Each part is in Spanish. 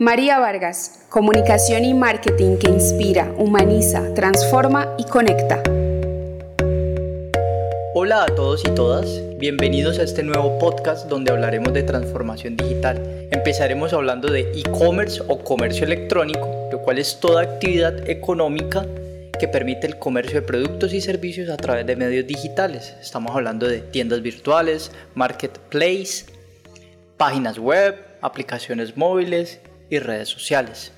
María Vargas, comunicación y marketing que inspira, humaniza, transforma y conecta. Hola a todos y todas, bienvenidos a este nuevo podcast donde hablaremos de transformación digital. Empezaremos hablando de e-commerce o comercio electrónico, lo cual es toda actividad económica que permite el comercio de productos y servicios a través de medios digitales. Estamos hablando de tiendas virtuales, marketplace, páginas web, aplicaciones móviles y redes sociales.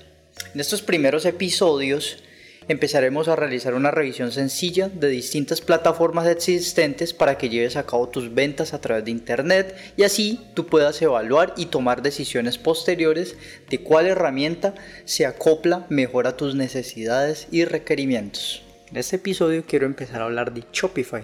En estos primeros episodios empezaremos a realizar una revisión sencilla de distintas plataformas existentes para que lleves a cabo tus ventas a través de Internet y así tú puedas evaluar y tomar decisiones posteriores de cuál herramienta se acopla mejor a tus necesidades y requerimientos. En este episodio quiero empezar a hablar de Shopify,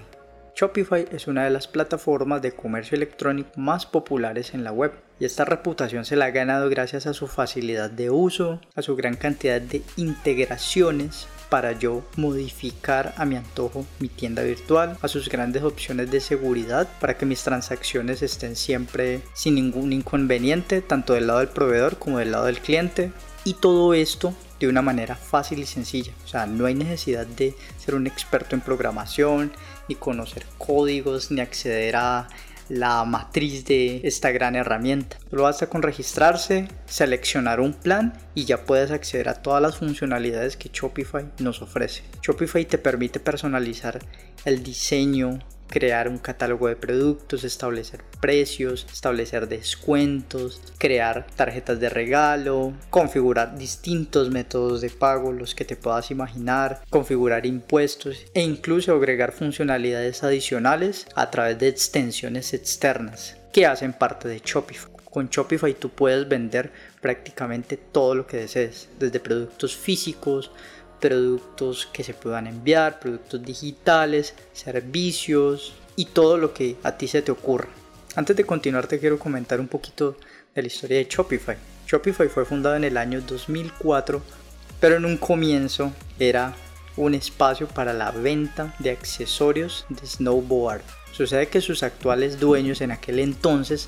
Shopify es una de las plataformas de comercio electrónico más populares en la web y esta reputación se la ha ganado gracias a su facilidad de uso, a su gran cantidad de integraciones para yo modificar a mi antojo mi tienda virtual, a sus grandes opciones de seguridad para que mis transacciones estén siempre sin ningún inconveniente, tanto del lado del proveedor como del lado del cliente. Y todo esto de una manera fácil y sencilla. O sea, no hay necesidad de ser un experto en programación, ni conocer códigos, ni acceder a la matriz de esta gran herramienta. Solo basta con registrarse, seleccionar un plan y ya puedes acceder a todas las funcionalidades que Shopify nos ofrece. Shopify te permite personalizar el diseño, crear un catálogo de productos, establecer precios, establecer descuentos, crear tarjetas de regalo, configurar distintos métodos de pago, los que te puedas imaginar, configurar impuestos e incluso agregar funcionalidades adicionales a través de extensiones externas que hacen parte de Shopify. Con Shopify tú puedes vender prácticamente todo lo que desees, desde productos físicos, productos que se puedan enviar, productos digitales, servicios y todo lo que a ti se te ocurra. Antes de continuar te quiero comentar un poquito de la historia de Shopify. Shopify fue fundado en el año 2004, pero en un comienzo era un espacio para la venta de accesorios de snowboard. Sucede que sus actuales dueños en aquel entonces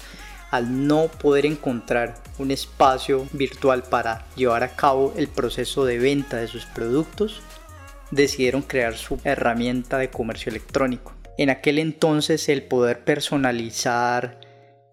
al no poder encontrar un espacio virtual para llevar a cabo el proceso de venta de sus productos, decidieron crear su herramienta de comercio electrónico. En aquel entonces el poder personalizar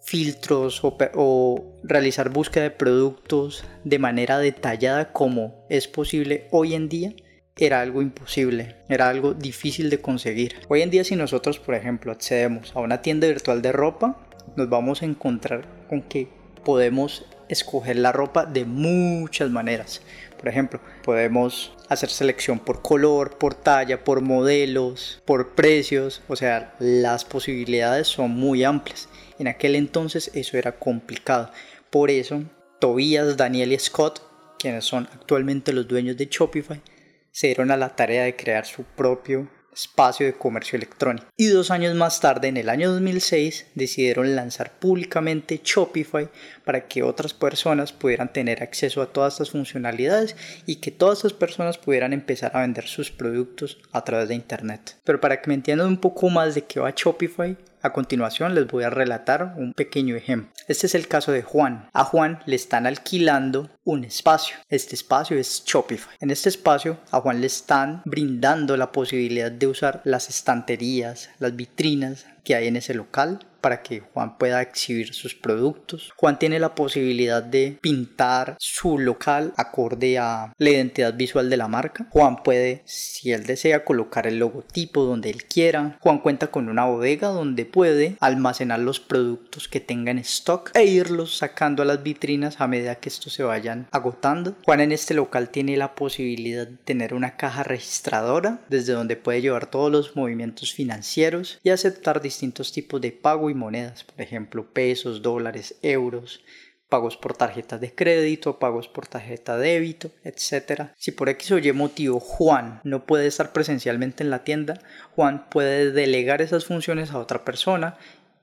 filtros o, realizar búsqueda de productos de manera detallada como es posible hoy en día era algo imposible, era algo difícil de conseguir. Hoy en día si nosotros por ejemplo accedemos a una tienda virtual de ropa, nos vamos a encontrar con que podemos escoger la ropa de muchas maneras. Por ejemplo, podemos hacer selección por color, por talla, por modelos, por precios. O sea, las posibilidades son muy amplias. En aquel entonces eso era complicado. Por eso, Tobias, Daniel y Scott, quienes son actualmente los dueños de Shopify, se dieron a la tarea de crear su propio espacio de comercio electrónico. Y dos años más tarde, en el año 2006, decidieron lanzar públicamente Shopify para que otras personas pudieran tener acceso a todas estas funcionalidades y que todas estas personas pudieran empezar a vender sus productos a través de Internet. Pero para que me entiendan un poco más de qué va Shopify, a continuación les voy a relatar un pequeño ejemplo. Este es el caso de Juan. A Juan le están alquilando un espacio. Este espacio es Shopify. En este espacio a Juan le están brindando la posibilidad de usar las estanterías, las vitrinas que hay en ese local para que Juan pueda exhibir sus productos. Juan tiene la posibilidad de pintar su local acorde a la identidad visual de la marca. Juan puede, si él desea, colocar el logotipo donde él quiera. Juan cuenta con una bodega donde puede almacenar los productos que tenga en stock e irlos sacando a las vitrinas a medida que estos se vayan agotando. Juan en este local tiene la posibilidad de tener una caja registradora desde donde puede llevar todos los movimientos financieros y aceptar distintos tipos de y monedas, por ejemplo, pesos, dólares, euros, pagos por tarjetas de crédito, pagos por tarjeta de débito, etc. Si por X o Y motivo Juan no puede estar presencialmente en la tienda, Juan puede delegar esas funciones a otra persona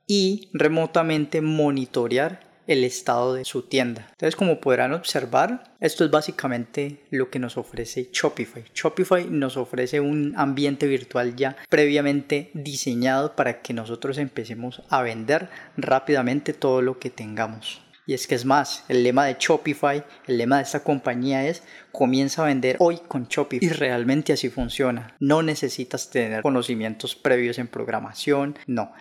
y remotamente monitorear el estado de su tienda. Entonces, como podrán observar, esto es básicamente lo que nos ofrece Shopify. Shopify nos ofrece un ambiente virtual ya previamente diseñado para que nosotros empecemos a vender rápidamente todo lo que tengamos. Y es que es más, el lema de Shopify, el lema de esta compañía es comienza a vender hoy con Shopify. Y realmente así funciona. No necesitas tener conocimientos previos en programación, no.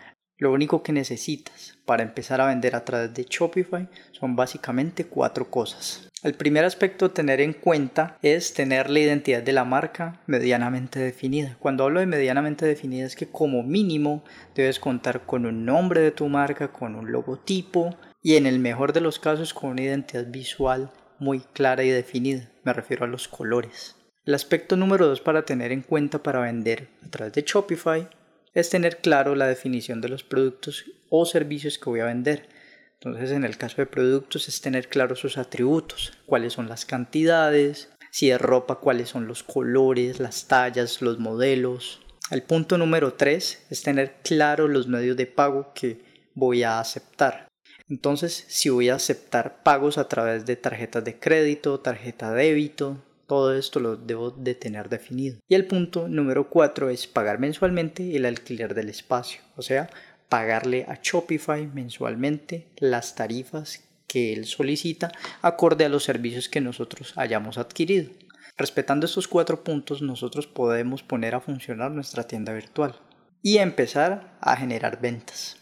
Lo único que necesitas para empezar a vender a través de Shopify son básicamente cuatro cosas. El primer aspecto a tener en cuenta es tener la identidad de la marca medianamente definida. Cuando hablo de medianamente definida es que como mínimo debes contar con un nombre de tu marca, con un logotipo y en el mejor de los casos con una identidad visual muy clara y definida. Me refiero a los colores. El aspecto número dos para tener en cuenta para vender a través de Shopify es tener claro la definición de los productos o servicios que voy a vender. Entonces, en el caso de productos es tener claro sus atributos, cuáles son las cantidades, si es ropa, cuáles son los colores, las tallas, los modelos. El punto número 3 es tener claro los medios de pago que voy a aceptar. Entonces, si voy a aceptar pagos a través de tarjetas de crédito, tarjeta de débito, todo esto lo debo de tener definido. Y el punto número 4 es pagar mensualmente el alquiler del espacio, o sea, pagarle a Shopify mensualmente las tarifas que él solicita acorde a los servicios que nosotros hayamos adquirido. Respetando estos cuatro puntos, nosotros podemos poner a funcionar nuestra tienda virtual y empezar a generar ventas.